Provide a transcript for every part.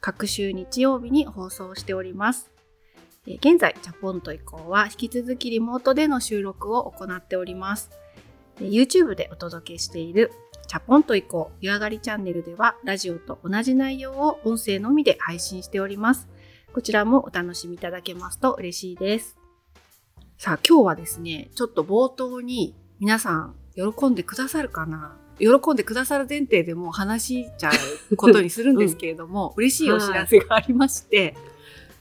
各週日曜日に放送しております。現在チャポンと以降は引き続きリモートでの収録を行っております。YouTube でお届けしているチャポンと以降湯上がりチャンネルではラジオと同じ内容を音声のみで配信しております。こちらもお楽しみいただけますと嬉しいです。さあ今日はですね、ちょっと冒頭に皆さん喜んでくださるかな喜んでくださる前提でもう話しちゃうことにするんですけれども、うん、嬉しいお知らせがありまして、はい、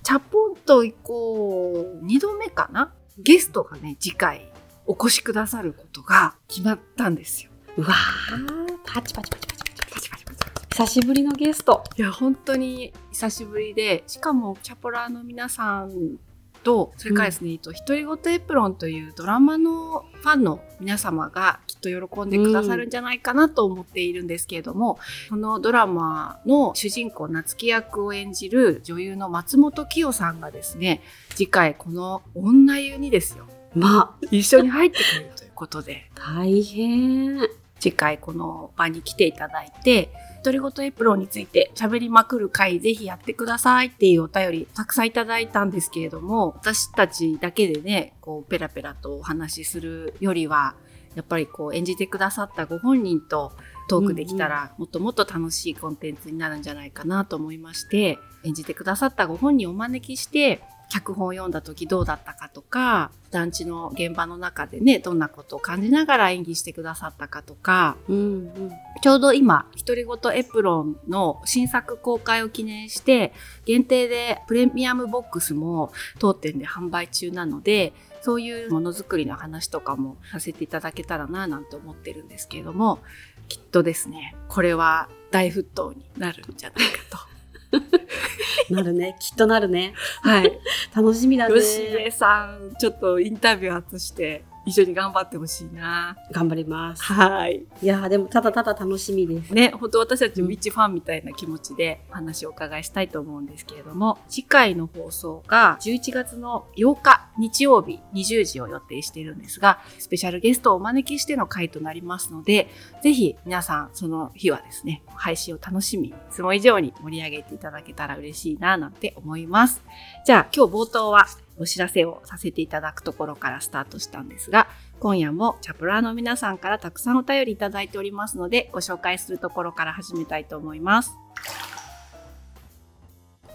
チャポンと行こう2度目かな？ゲストがね、次回お越しくださることが決まったんですよ。うわー、パチパチパチパチパチパチパチパチ。久しぶりのゲスト。いや、本当に久しぶりで、しかもチャポラーの皆さんとそれからですね、うん、独り言エプロンというドラマのファンの皆様がきっと喜んでくださるんじゃないかなと思っているんですけれども、うん、このドラマの主人公夏木役を演じる女優の松本清さんがですね次回この女湯にですよ。まあ。一緒に入ってくれるということで。大変。次回この場に来ていただいて独り言エプロンについて喋りまくる回ぜひやってくださいっていうお便りたくさんいただいたんですけれども、私たちだけでね、こうペラペラとお話しするよりは、やっぱりこう演じてくださったご本人とトークできたらもっともっと楽しいコンテンツになるんじゃないかなと思いまして、演じてくださったご本人をお招きして脚本を読んだ時どうだったかとか、団地の現場の中でね、どんなことを感じながら演技してくださったかとか、うんうん、ちょうど今、独り言エプロンの新作公開を記念して、限定でプレミアムボックスも当店で販売中なので、そういうものづくりの話とかもさせていただけたらななんて思ってるんですけれども、きっとですね、これは大沸騰になるんじゃないかと。なるね。きっとなるね。はい。楽しみだね。吉江さん、ちょっとインタビュー外して一緒に頑張ってほしいな。頑張ります。はい。いやでもただただ楽しみです。ね、本当私たちも一ファンみたいな気持ちで話をお伺いしたいと思うんですけれども、次回の放送が11月の8日日曜日20時を予定しているんですが、スペシャルゲストをお招きしての回となりますので、ぜひ皆さんその日はですね、配信を楽しみ、いつも以上に盛り上げていただけたら嬉しいななんて思います。じゃあ今日冒頭はお知らせをさせていただくところからスタートしたんですが、今夜もチャプラーの皆さんからたくさんお便りいただいておりますので、ご紹介するところから始めたいと思います。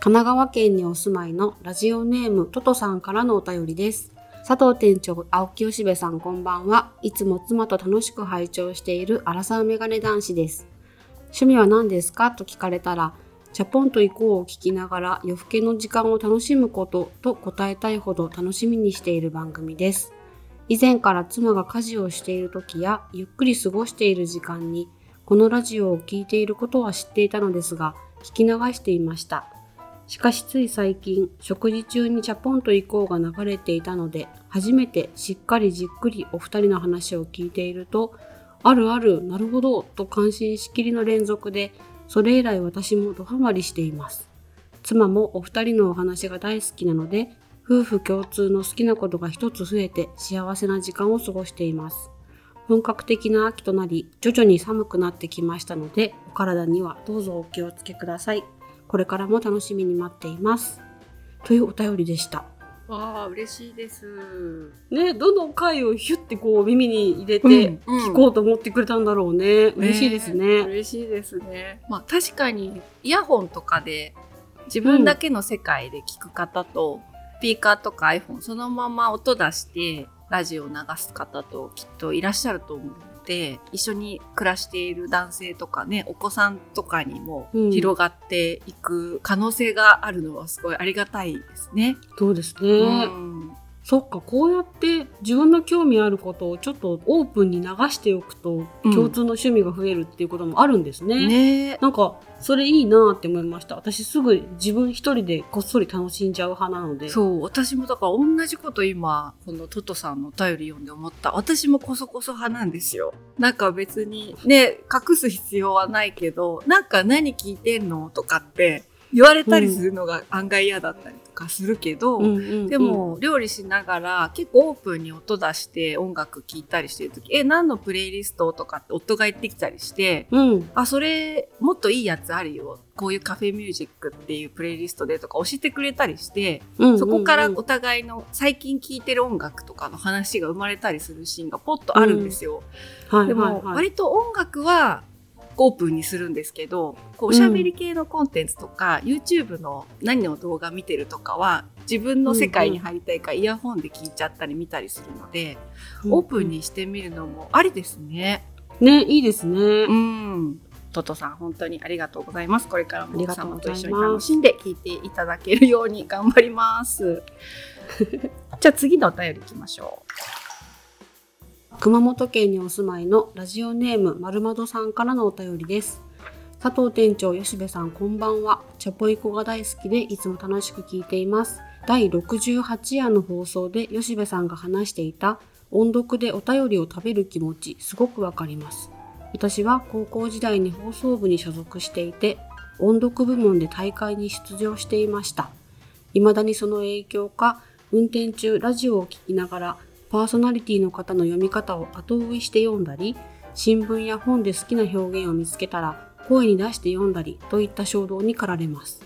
神奈川県にお住まいのラジオネームトトさんからのお便りです。佐藤店長、青木吉部さんこんばんは。いつも妻と楽しく拝聴しているアラサーメガネ男子です。趣味は何ですか？と聞かれたら、チャポンと行こうを聞きながら夜更けの時間を楽しむことと答えたいほど楽しみにしている番組です。以前から妻が家事をしている時やゆっくり過ごしている時間にこのラジオを聴いていることは知っていたのですが聞き流していました。しかしつい最近食事中にチャポンと行こうが流れていたので初めてしっかりじっくりお二人の話を聞いているとあるあるなるほどと感心しきりの連続でそれ以来私もドハマりしています。妻もお二人のお話が大好きなので、夫婦共通の好きなことが一つ増えて幸せな時間を過ごしています。本格的な秋となり、徐々に寒くなってきましたので、お体にはどうぞお気をつけください。これからも楽しみに待っています。というお便りでした。わあ嬉しいです。ねどの回をヒュッてこう耳に入れて聞こうと思ってくれたんだろうね。うんうん、嬉しいですね。嬉しいですね。まあ確かにイヤホンとかで自分だけの世界で聞く方と、うん、スピーカーとか iPhone そのまま音出してラジオを流す方ときっといらっしゃると思うって一緒に暮らしている男性とかねお子さんとかにも広がっていく可能性があるのはすごいありがたいですね。そうですね、うんそっかこうやって自分の興味あることをちょっとオープンに流しておくと、うん。共通の趣味が増えるっていうこともあるんですね。ねなんかそれいいなって思いました。私すぐ自分一人でこっそり楽しんじゃう派なので。そう。私もだから同じこと今このトトさんのお便り読んで思った。私もこそこそ派なんですよ。なんか別にね隠す必要はないけどなんか何聞いてんのとかって言われたりするのが案外嫌だったり。とかするけど、うんうんうん。でも料理しながら結構オープンに音出して音楽聴いたりしてる時え何のプレイリストとかって夫が言ってきたりしてうん。あそれもっといいやつあるよ。こういうカフェミュージックっていうプレイリストでとか教えてくれたりしてうんうんうん。そこからお互いの最近聴いてる音楽とかの話が生まれたりするシーンがポッとあるんですよ。はいでもはい。はい割と音楽はオープンにするんですけどこうおしゃべり系のコンテンツとか、YouTube の何の動画見てるとかは自分の世界に入りたいからイヤホンで聞いちゃったり見たりするので、オープンにしてみるのもありですね。ねいいですね、うん。トトさん本当にありがとうございます。これからも奥様と一緒に楽しんで聞いていただけるように頑張ります。じゃあ次のお便り行きましょ熊本県にお住まいのラジオネームまるまどさんからのお便りです。佐藤店長吉部さんこんばんは。チャポイコが大好きでいつも楽しく聞いています。第68夜の放送で吉部さんが話していた音読でお便りを食べる気持ちすごくわかります。私は高校時代に放送部に所属していて音読部門で大会に出場していました。未だにその影響か運転中ラジオを聞きながらパーソナリティの方の読み方を後追いして読んだり新聞や本で好きな表現を見つけたら声に出して読んだりといった衝動に駆られます。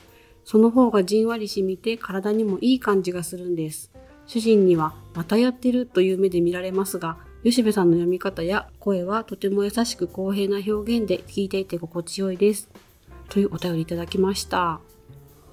その方がじんわり染みて体にもいい感じがするんです。主人にはまたやってるという目で見られますが吉部さんの読み方や声はとても優しく公平な表現で聞いていて心地よいです。というお便りいただきました。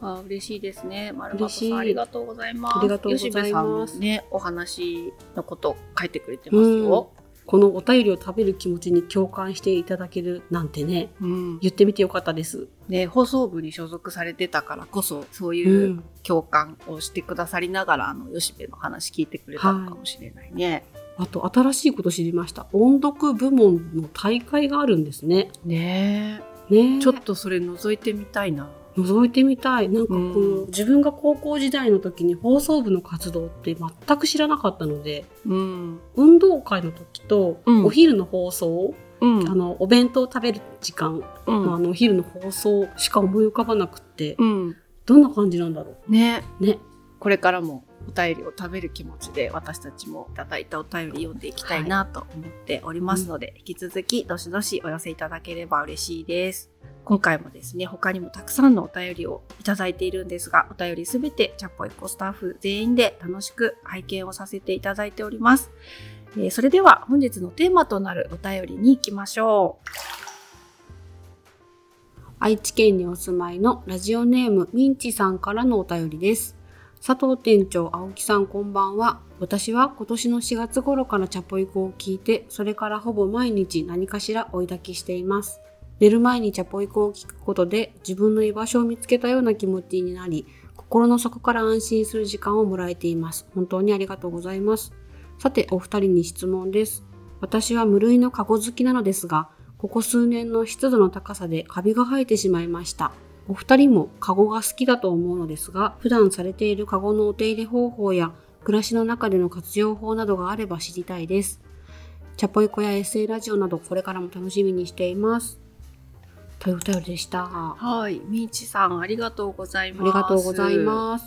あ嬉しいですね。丸本さんありがとうございます。ありがとうございますねお話のこと書いてくれてますよ。このお便りを食べる気持ちに共感していただけるなんてねうん。言ってみてよかったですね放送部に所属されてたからこそそういううん共感をしてくださりながら、あの吉部の話聞いてくれたのかもしれないね。あと新しいこと知りました音読部門の大会があるんですねねねえちょっとそれ覗いてみたいな。覗いてみたいなんかこの、うん自分が高校時代の時に放送部の活動って全く知らなかったのでうん。運動会の時とうんお昼の放送、うん。あのお弁当を食べる時間うんのあのお昼の放送しか思い浮かばなくって、うん。どんな感じなんだろねう？ねこれからもお便りを食べる気持ちで私たちもいただいたお便り読んでいきたいなと思っておりますので、引き続きどしどしお寄せいただければ嬉しいです。今回もですね、他にもたくさんのお便りをいただいているんですが、お便りすべてチャポイコスタッフ全員で楽しく拝見をさせていただいております。えーそれでは本日のテーマとなるお便りに行きましょう。愛知県にお住まいのラジオネームミンチさんからのお便りです。佐藤店長、青木さんこんばんは。私は今年の4月頃からチャポイコを聞いて、それからほぼ毎日何かしら追い焚きしています。寝る前にチャポイコを聞くことで自分の居場所を見つけたような気持ちになり、心の底から安心する時間をもらえています。本当にありがとうございます。さて、お二人に質問です。私は無類のカゴ好きなのですが、ここ数年の湿度の高さでカビが生えてしまいました。お二人もカゴが好きだと思うのですが、普段されているカゴのお手入れ方法や暮らしの中での活用法などがあれば知りたいです。チャポイコやエッセイラジオなどこれからも楽しみにしています。というお便りでした。あはい、みーちさんありがとうございます。りがとうございます。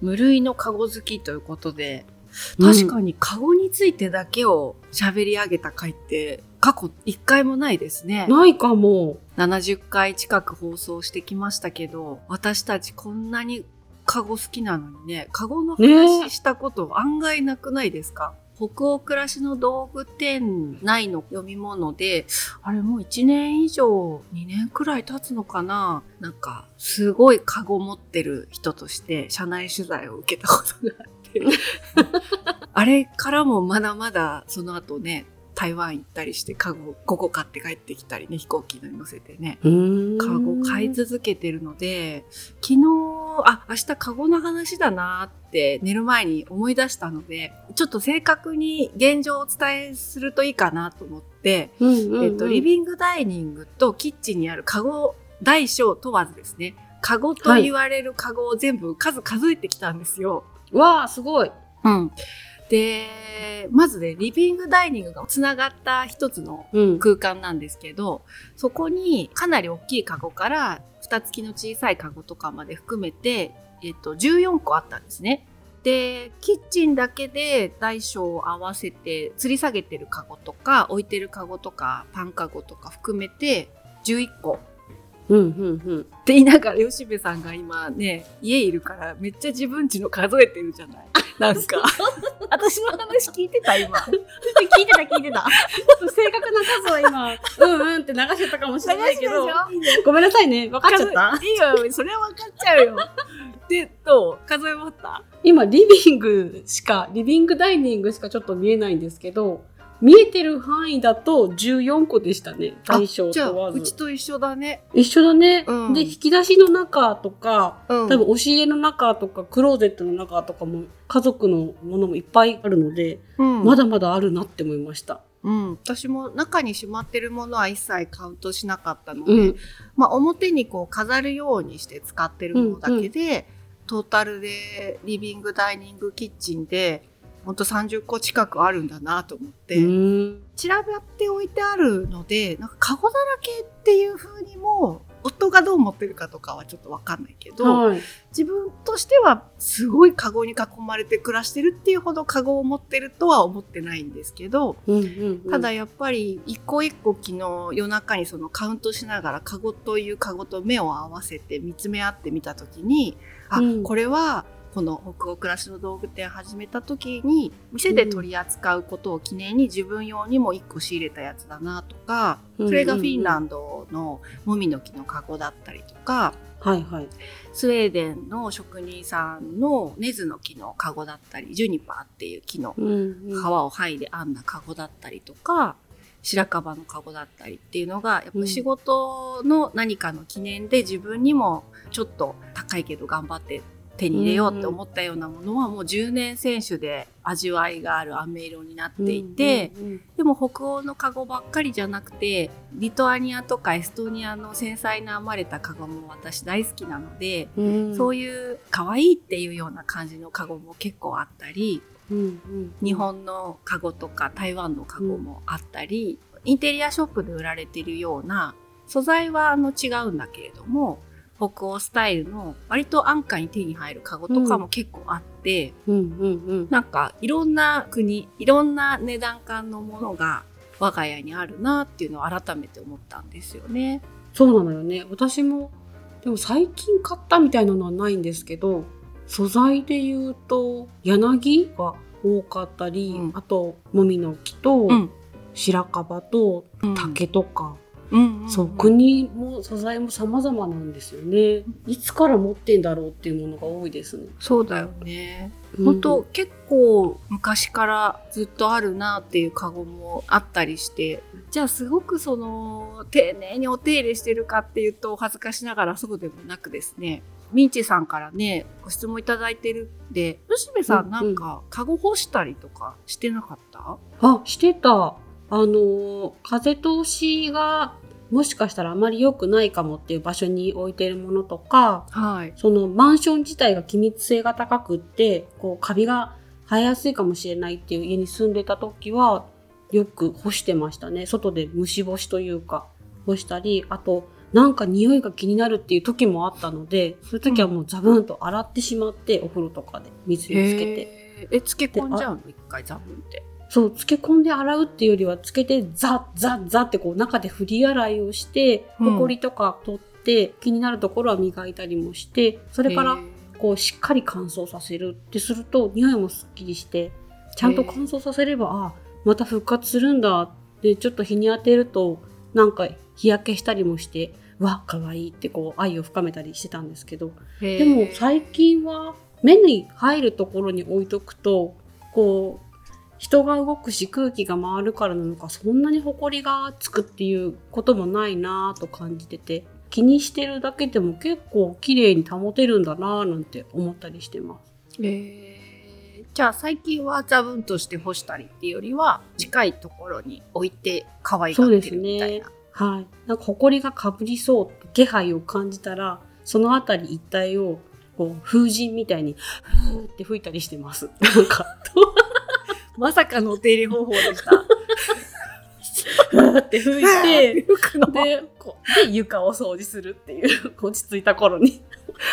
無類のカゴ好きということで、うん確かにカゴについてだけを喋り上げた回って過去一回もないですね。ないかも。70回近く放送してきましたけど、私たちこんなにカゴ好きなのにね、カゴの話したこと案外なくないですか、北欧暮らしの道具店内の読み物で、あれもう1年以上、2年くらい経つのかな？なんか、すごいカゴ持ってる人として、社内取材を受けたことがあって。あれからもまだまだその後ね、台湾行ったりしてカゴ5個買って帰ってきたりね、飛行機に乗せてね。カゴ買い続けてるので、昨日も、あ、明日カゴの話だなって寝る前に思い出したので、ちょっと正確に現状をお伝えするといいかなと思って、うんうんうんえっと、リビングダイニングとキッチンにあるカゴ、大小問わずですね、カゴと言われるカゴを全部数数えてきたんですよ。わあ、すごい。うん。で、まずね、リビングダイニングがつながった一つのうん。空間なんですけど、そこにかなり大きいカゴから蓋付きの小さいカゴとかまで含めて、えっと、14個あったんですね。で、キッチンだけで大小を合わせて吊り下げてるカゴとか置いてるカゴとかパンカゴとか含めて11個。うんうんうん。って言いながら吉部さんが今ね家いるからめっちゃ自分家の数えてるじゃないなんか 私の話聞いてた今聞いてた聞いてた。ちょっと正確な数は今、うんうんって流してたかもしれないけど。ごめんなさいね。分かっちゃった？いいよ、それは分かっちゃうよ。で、どう？数え終わった？今、リビングしか、リビングダイニングしかちょっと見えないんですけど、見えてる範囲だと14個でしたね。大小問わずうち。と一緒だね。一緒だね、うんで、引き出しの中とか、うん多分押し入れの中とか、クローゼットの中とかも、家族のものもいっぱいあるので、うん、まだまだあるなって思いました。うん、私も中にしまってるものは一切カウントしなかったので、うん。まあ表にこう飾るようにして使ってるものだけで、トータルでリビングダイニングキッチンでほんと30個近くあるんだなと思って、うん。散らばって置いてあるのでなんかカゴだらけっていう風にも夫がどう思ってるかとかはちょっとわかんないけど、はい。自分としてはすごいカゴに囲まれて暮らしてるっていうほどカゴを持ってるとは思ってないんですけど、うんうんうん。ただやっぱり一個一個昨日夜中にそのカウントしながらカゴというカゴと目を合わせて見つめ合ってみた時にあ、うんこれはこの北欧暮らしの道具店始めた時に店で取り扱うことを記念に自分用にも1個仕入れたやつだなとか、それがフィンランドのもみの木のカゴだったりとかはいはい。スウェーデンの職人さんの根津の木のカゴだったりジュニパーっていう木の皮を剥いで編んだカゴだったりとか白樺のカゴだったりっていうのがやっぱ仕事の何かの記念で自分にもちょっと高いけど頑張って手に入れようって思ったようなものはもう10年選手で味わいがある飴色になっていて、でも北欧のカゴばっかりじゃなくてリトアニアとかエストニアの繊細な編まれたカゴも私大好きなので、うん。そういう可愛いっていうような感じのカゴも結構あったりうんうん日本のカゴとか台湾のカゴもあったり、インテリアショップで売られているような素材はあの違うんだけれども北欧スタイルの割と安価に手に入るカゴとかも結構あって、うんうんうん。なんかいろんな国いろんな値段感のものが我が家にあるなっていうのを改めて思ったんですよね。そうなのよね。私もでも最近買ったみたいなのはないんですけど素材で言うと柳が多かったり、うん。あともみの木とうん。白樺とうん。竹とか、うんうんうんそう国も素材も様々なんですよね。いつから持ってんだろうっていうものが多いですね。そうだよね。うん。本当結構昔からずっとあるなっていうカゴもあったりして。じゃあすごくその丁寧にお手入れしてるかっていうとお恥ずかしながらそうでもなくですね。ミンチさんからねご質問いただいてるんで吉部さうんんなん。かカゴ干したりとかしてなかった、あしてたあの風通しがもしかしたらあまり良くないかもっていう場所に置いてるものとかはい。そのマンション自体が気密性が高くってこうカビが生えやすいかもしれないっていう家に住んでた時はよく干してましたね外で虫干しというか干したりあとなんか匂いが気になるっていう時もあったのでそういう時はもうザブンと洗ってしまってお風呂とかで水につけてえ、漬け込んじゃうの？一回ザブンって。そう漬け込んで洗うっていうよりはつけてザッザッザッってこう中で振り洗いをしてうん。ほこりとか取って、気になるところは磨いたりもしてそれからこうしっかり乾燥させるってすると匂いもすっきりしてちゃんと乾燥させればあまた復活するんだってちょっと日に当てるとなんか日焼けしたりもしてわ可愛いってこう愛を深めたりしてたんですけどでも最近は目に入るところに置いとくとこう人が動くし空気が回るからなのかそんなに埃がつくっていうこともないなぁと感じてて気にしてるだけでも結構綺麗に保てるんだなぁなんて思ったりしてます。えー、じゃあ最近は座分として干したりっていうよりは近いところに置いて可愛がってるみたいな。はい。なんか埃がかぶりそうって気配を感じたら、そのあたり一帯をこう風神みたいにふーって吹いたりしてます。なんか、まさかのお手入れ方法でした。って吹いて、で、こうで床を掃除するっていう、落ち着いた頃に。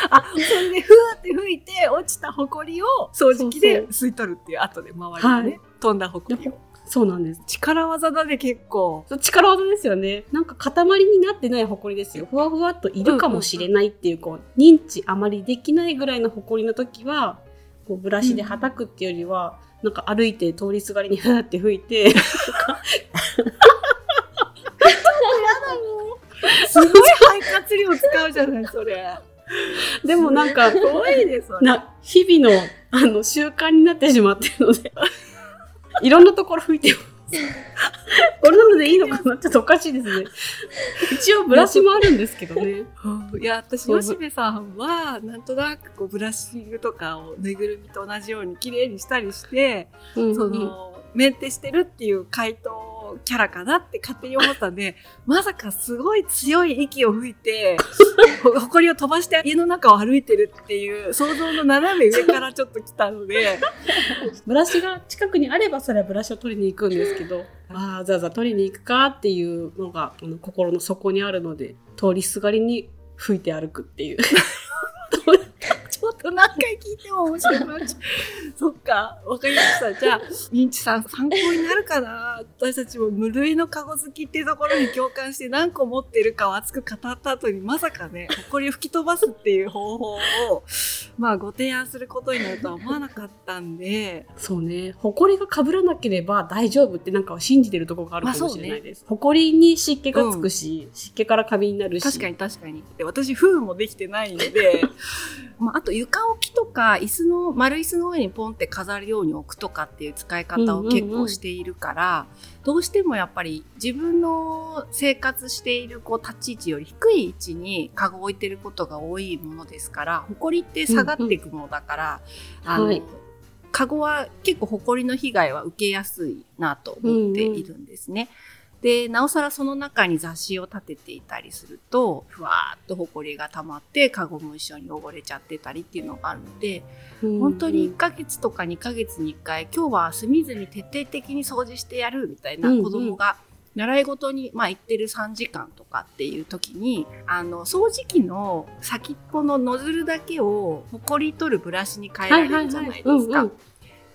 あ、それでふーって吹いて落ちたホコリを掃除機で吸い取るっていう後で周りにね、はい飛んだホコリを。そうなんです。力技だね結構。力技ですよね。なんか塊になってない埃ですよ。ふわふわっといるかもしれないっていう、こう、認知あまりできないぐらいの埃の時は、こう、ブラシで叩くっていうよりは、なんか歩いて通りすがりにふーって吹いて、すごい肺活量使うじゃないそれ。でもなんか、すごいねそれ。な日々のあの習慣になってしまってるので いろんなところ拭いてます これなのでいいのかな？ちょっとおかしいですね。一応ブラシもあるんですけどね。いや私吉部さんはなんとなくこうブラッシングとかをぬいぐるみと同じように綺麗にしたりして、うん。そのメンテしてるっていう回答キャラかなって勝手に思ったんで まさかすごい強い息を吹いて ほ埃を飛ばして家の中を歩いてるっていう想像の斜め上からちょっと来たので ブラシが近くにあればそれはブラシを取りに行くんですけどああわざわざ取りに行くかっていうのが心の底にあるので通りすがりに拭いて歩くっていうと何回聞いても面白くなっちゃう。そっか、わかりました。じゃあ、ミンチさん参考になるかな。私たちも無類のカゴ好きっていうところに共感して何個持ってるかを熱く語った後にまさかね、埃を吹き飛ばすっていう方法を、まあご提案することになるとは思わなかったんで、そうね。埃がかぶらなければ大丈夫ってなんか信じてるところがあるかもしれないです、埃に湿気がつくし、湿気からカビになるし。確かに確かに。で私、封もできてないんで、まあ、あと床置きとか、椅子の、丸椅子の上にポンって飾るように置くとかっていう使い方を結構しているから、どうしてもやっぱり自分の生活しているこう立ち位置より低い位置にカゴを置いてることが多いものですから、埃って下がっていくものだから、あの、はい。カゴは結構埃の被害は受けやすいなと思っているんですね。で、なおさらその中に雑誌を立てていたりすると、ふわーっと埃が溜まって、カゴも一緒に汚れちゃってたりっていうのがあるので、うん本当に1ヶ月とか2ヶ月に1回、今日は隅々徹底的に掃除してやるみたいな子供が、習い事に、まあ、行ってる3時間とかっていう時に、あの、掃除機の先っぽのノズルだけを、埃取るブラシに変えられるじゃないですか。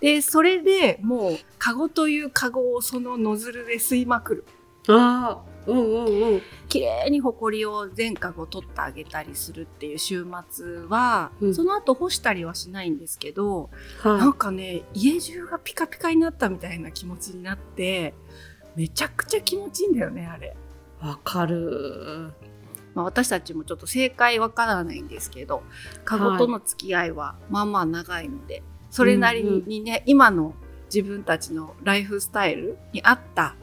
で、それでもう、カゴというカゴをそのノズルで吸いまくる。ああうんうんうん。綺麗にホコリを全カゴ取ってあげたりするっていう週末は、うん。その後干したりはしないんですけど、はなんかね家中がピカピカになったみたいな気持ちになってめちゃくちゃ気持ちいいんだよねあれ。いわかる。まあ、私たちもちょっと正解わからないんですけどカゴとの付き合いはまあまあ長いので、それなりにね、今の自分たちのライフスタイルに合った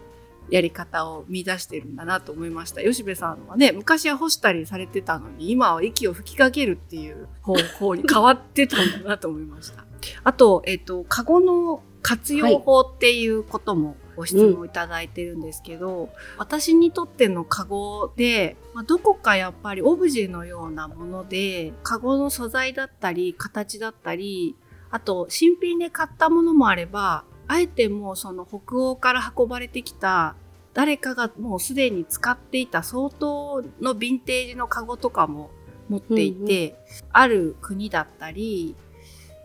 やり方を見出してるんだなと思いました。吉部さんはね、昔は干したりされてたのに、今は息を吹きかけるっていう方向に変わってたんだなと思いました。あと、えっ、と、カゴの活用法っていうこともご質問いただいてるんですけど、私にとってのカゴで、まあ、どこかやっぱりオブジェのようなもので、カゴの素材だったり、形だったり、あと新品で買ったものもあれば、あえてもうその北欧から運ばれてきた誰かがもうすでに使っていた相当のヴィンテージのカゴとかも持っていて、ある国だったり、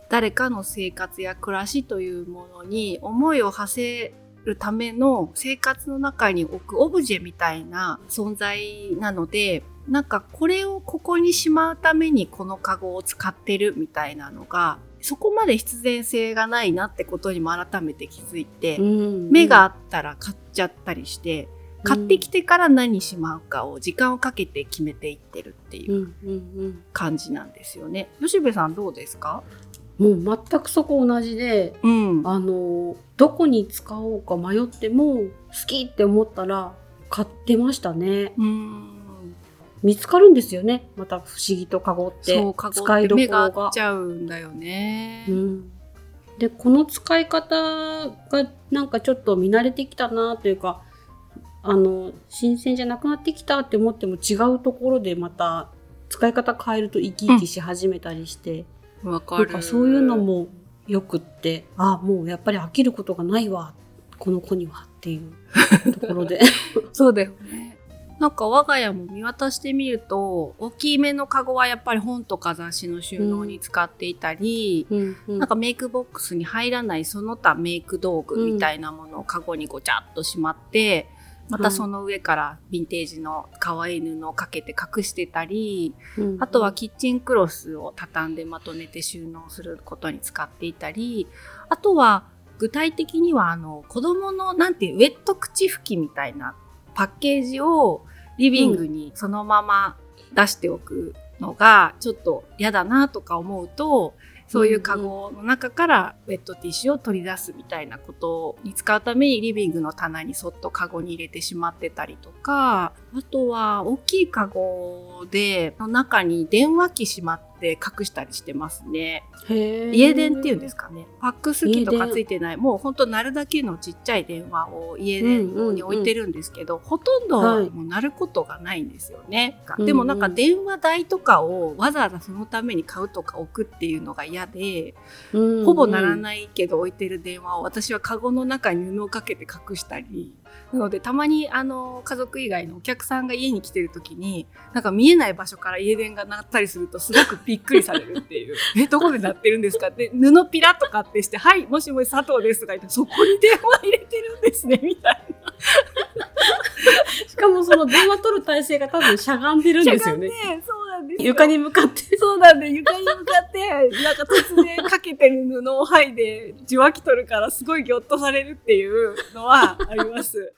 誰かの生活や暮らしというものに思いを馳せるための生活の中に置くオブジェみたいな存在なので、なんかこれをここにしまうためにこのカゴを使ってるみたいなのが、そこまで必然性がないなってことにも改めて気づいて、うん目があったら買っちゃったりして、買ってきてから何しまうかを時間をかけて決めていってるっていううんうん感じなんですよね。吉部さんどうですか？うんもう全くそこ同じでうん。あのどこに使おうか迷っても好きって思ったら買ってましたねうん。見つかるんですよね。また不思議とカゴって。そう、カゴ使いどこって目が合っちゃうんだよね。うん。で、この使い方がなんかちょっと見慣れてきたなというか、あの、新鮮じゃなくなってきたって思っても違うところでまた使い方変えると生き生きし始めたりして、わかる。なんかそういうのもよくって、あ、もうやっぱり飽きることがないわ、この子にはっていうところで。そうだよね。なんか我が家も見渡してみると、大きめのカゴはやっぱり本とか雑誌の収納に使っていたり、うんうん。なんかメイクボックスに入らないその他メイク道具みたいなものをカゴにごちゃっとしまって、またその上からヴィンテージの可愛い布をかけて隠してたり、うん。あとはキッチンクロスを畳んでまとめて収納することに使っていたり、あとは具体的にはあの子供のなんていうウェット口拭きみたいなパッケージをリビングにそのまま出しておくのがちょっと嫌だなとか思うと、そういうカゴの中からウェットティッシュを取り出すみたいなことに使うためにリビングの棚にそっとカゴに入れてしまってたりとか、あとは大きいカゴでの中に電話機しまって隠したりしてますね。家電っていうんですかね。ファックス機とかついてない、もうほんと鳴るだけのちっちゃい電話を家電用に置いてるんですけど、ほとんどはいもう鳴ることがないんですよね。うんでもなんか電話代とかをわざわざそのために買うとか置くっていうのが嫌で、うんほぼ鳴らないけど置いてる電話を私はカゴの中に布をかけて隠したり。なのでたまにあの家族以外のお客さんが家に来てる時になんか見えない場所から家電が鳴ったりするとすごくびっくりされるっていう「えどこで鳴ってるんですか?」って布ピラとかってして「はいもしもし佐藤です」とか言って「そこに電話入れてるんですね」みたいな。しかもその電話取る体勢が多分しゃがんでるんですよね。そうなんですよ床に向かって。そうなんで床に向かってなんか突然かけてる布を剥いで受話器取るからすごいギョッとされるっていうのはあります。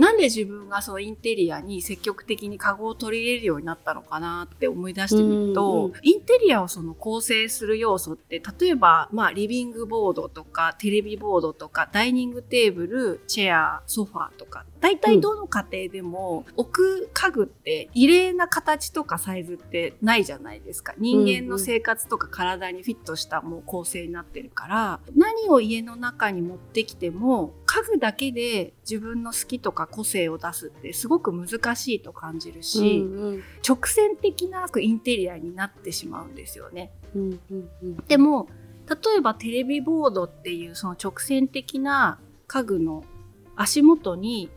なんで自分がそのインテリアに積極的にカゴを取り入れるようになったのかなって思い出してみると、インテリアをその構成する要素って例えば、まあ、リビングボードとかテレビボードとかダイニングテーブルチェアソファーとか大体どの家庭でも置く家具って異例な形とかサイズってないじゃないですか。人間の生活とか体にフィットしたもう構成になってるから何を家の中に持ってきても家具だけで自分の好きとか個性を出すってすごく難しいと感じるし、うんうん。直線的なインテリアになってしまうんですよね。うんうんうん。でも例えばテレビボードっていうその直線的な家具の足元に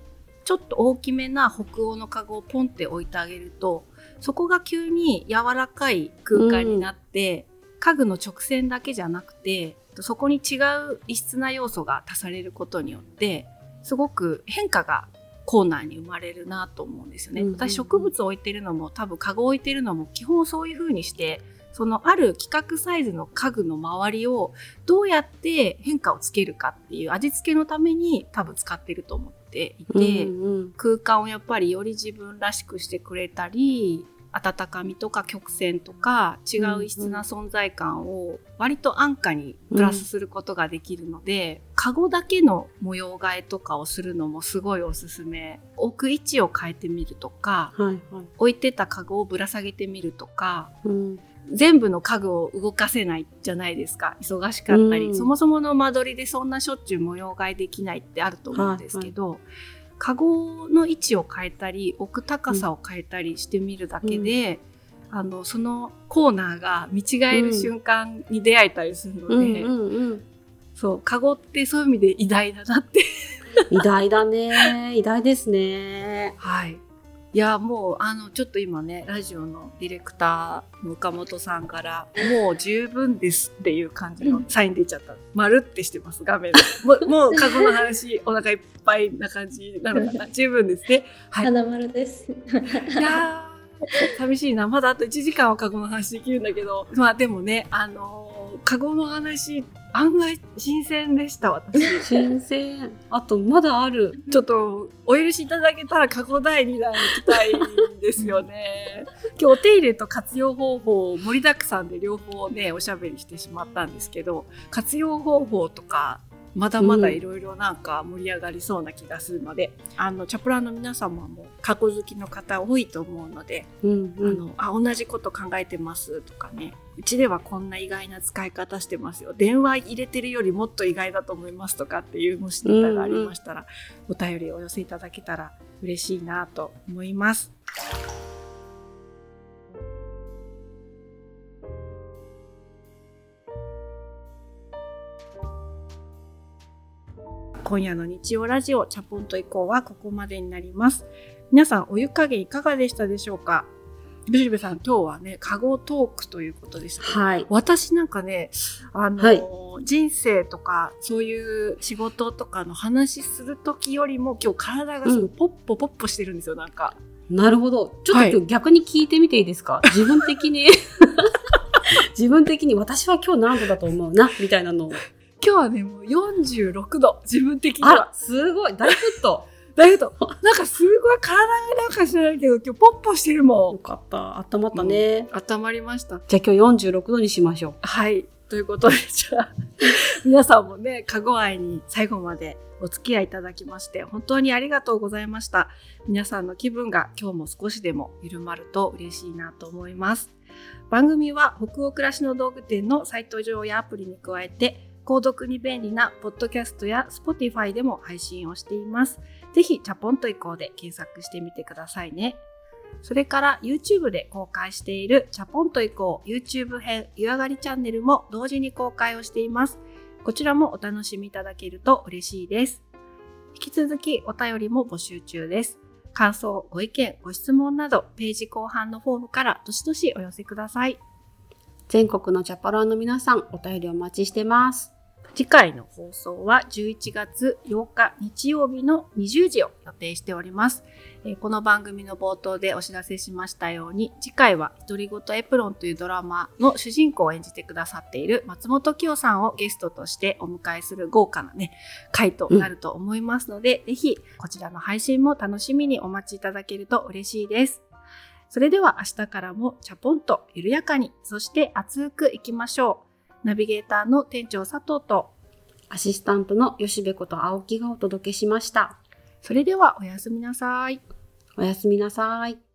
ちょっと大きめな北欧の家具をポンって置いてあげるとそこが急に柔らかい空間になって、家具の直線だけじゃなくてそこに違う異質な要素が足されることによってすごく変化がコーナーに生まれるなと思うんですよね。うんうんうん私植物を置いてるのも多分カゴを置いてるのも基本そういう風にしてそのある規格サイズの家具の周りをどうやって変化をつけるかっていう味付けのために多分使ってると思っていて、うんうん。空間をやっぱりより自分らしくしてくれたり温かみとか曲線とか違う異質な存在感を割と安価にプラスすることができるので、カゴだけの模様替えとかをするのもすごいおすすめ。置く位置を変えてみるとかはいはい。置いてたカゴをぶら下げてみるとかうん全部の家具を動かせないじゃないですか忙しかったり、うんそもそもの間取りでそんなしょっちゅう模様替えできないってあると思うんですけど、カゴの位置を変えたり置く高さを変えたりしてみるだけで、あのそのコーナーが見違える瞬間に出会えたりするので、うんうんうん。そうカゴってそういう意味で偉大だなって。偉大だね。偉大ですね。はいいやもうあのちょっと今ねラジオのディレクターの岡本さんから「もう十分です」っていう感じのサイン出ちゃった。丸ってしてます画面 もうもう過去の話お腹いっぱいな感じなのかな。十分ですね。はい。花丸です。いやー寂しいな。まだあと1時間はカゴの話できるんだけど。まあでもねあのーカゴの話案外新鮮でした私新鮮。あと、まだある。ちょっとお許しいただけたら過去第2弾行きたいんですよね。今日お手入れと活用方法を盛りだくさんで両方ねおしゃべりしてしまったんですけど活用方法とかまだまだいろいろなんか盛り上がりそうな気がするので、うん、あのチャプラーの皆様も過去好きの方多いと思うので、うんうん、あのあ同じこと考えてますとかねうちではこんな意外な使い方してますよ電話入れてるよりもっと意外だと思いますとかっていうもしネタがありましたら、うんうん、お便りをお寄せいただけたら嬉しいなと思います。今夜の日曜ラジオチャポンと以降はここまでになります。皆さんお湯加減いかがでしたでしょうか？ブシベさん、今日はね、カゴトークということでしたはい。私なんかね、あの、はい、人生とか、そういう仕事とかの話するときよりも、今日体がすごいポッポポッポしてるんですよ、なんか。なるほど。ちょっと逆に聞いてみていいですか、はい、自分的に。自分的に私は今日何度だと思うな、みたいなのを。今日はね、もう46度、自分的には。すごい、大だけど、なんかすごい体がなんか知らないけど、今日ポッポしてるもん。よかった。温まったね。うん、温まりました。じゃあ今日46度にしましょう。はい。ということで、じゃあ、皆さんもね、かご愛に最後までお付き合いいただきまして、本当にありがとうございました。皆さんの気分が今日も少しでも緩まると嬉しいなと思います。番組は北欧暮らしの道具店のサイト上やアプリに加えて、購読に便利なポッドキャストや Spotify でも配信をしています。ぜひ、チャポンと以降で検索してみてくださいね。それから YouTube で公開しているチャポンと以降 YouTube 編湯上がりチャンネルも同時に公開をしています。こちらもお楽しみいただけると嬉しいです。引き続きお便りも募集中です。感想、ご意見、ご質問などページ後半のフォームからどしどしお寄せください。全国のチャパラーの皆さん、お便りお待ちしてます。次回の放送は11月8日日曜日の20時を予定しております。この番組の冒頭でお知らせしましたように、次回は独り言エプロンというドラマの主人公を演じてくださっている松本清さんをゲストとしてお迎えする豪華なね、回となると思いますので、うん、ぜひこちらの配信も楽しみにお待ちいただけると嬉しいです。それでは明日からもチャポンと緩やかに、そして熱くいきましょう。ナビゲーターの店長佐藤とアシスタントの吉部こと青木がお届けしました。それではおやすみなさい。おやすみなさい。